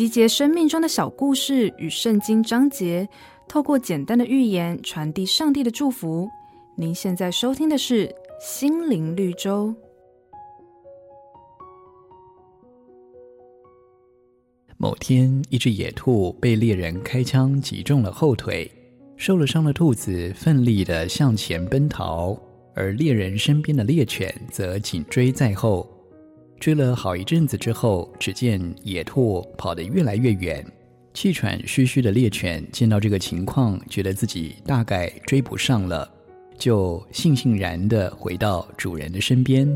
集结生命中的小故事与圣经章节，透过简单的寓言传递上帝的祝福。您现在收听的是《心灵绿洲》。某天，一只野兔被猎人开枪击中了后腿，受了伤的兔子奋力地向前奔逃，而猎人身边的猎犬则紧追在后。追了好一阵子之后，只见野兔跑得越来越远，气喘吁吁的猎犬见到这个情况，觉得自己大概追不上了，就悻悻然地回到主人的身边。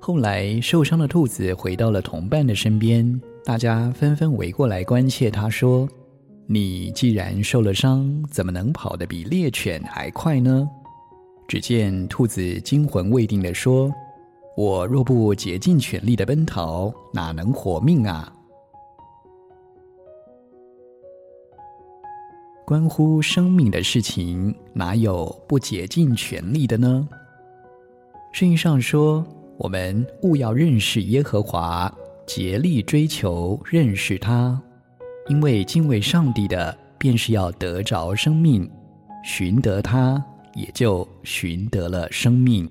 后来，受伤的兔子回到了同伴的身边。大家纷纷围过来关切他，说：“你既然受了伤，怎么能跑得比猎犬还快呢？”只见兔子惊魂未定地说：“我若不竭尽全力的奔逃，哪能活命啊？”关乎生命的事情，哪有不竭尽全力的呢？圣经上说：“我们务要认识耶和华。”竭力追求认识他，因为敬畏上帝的，便是要得着生命；寻得他，也就寻得了生命。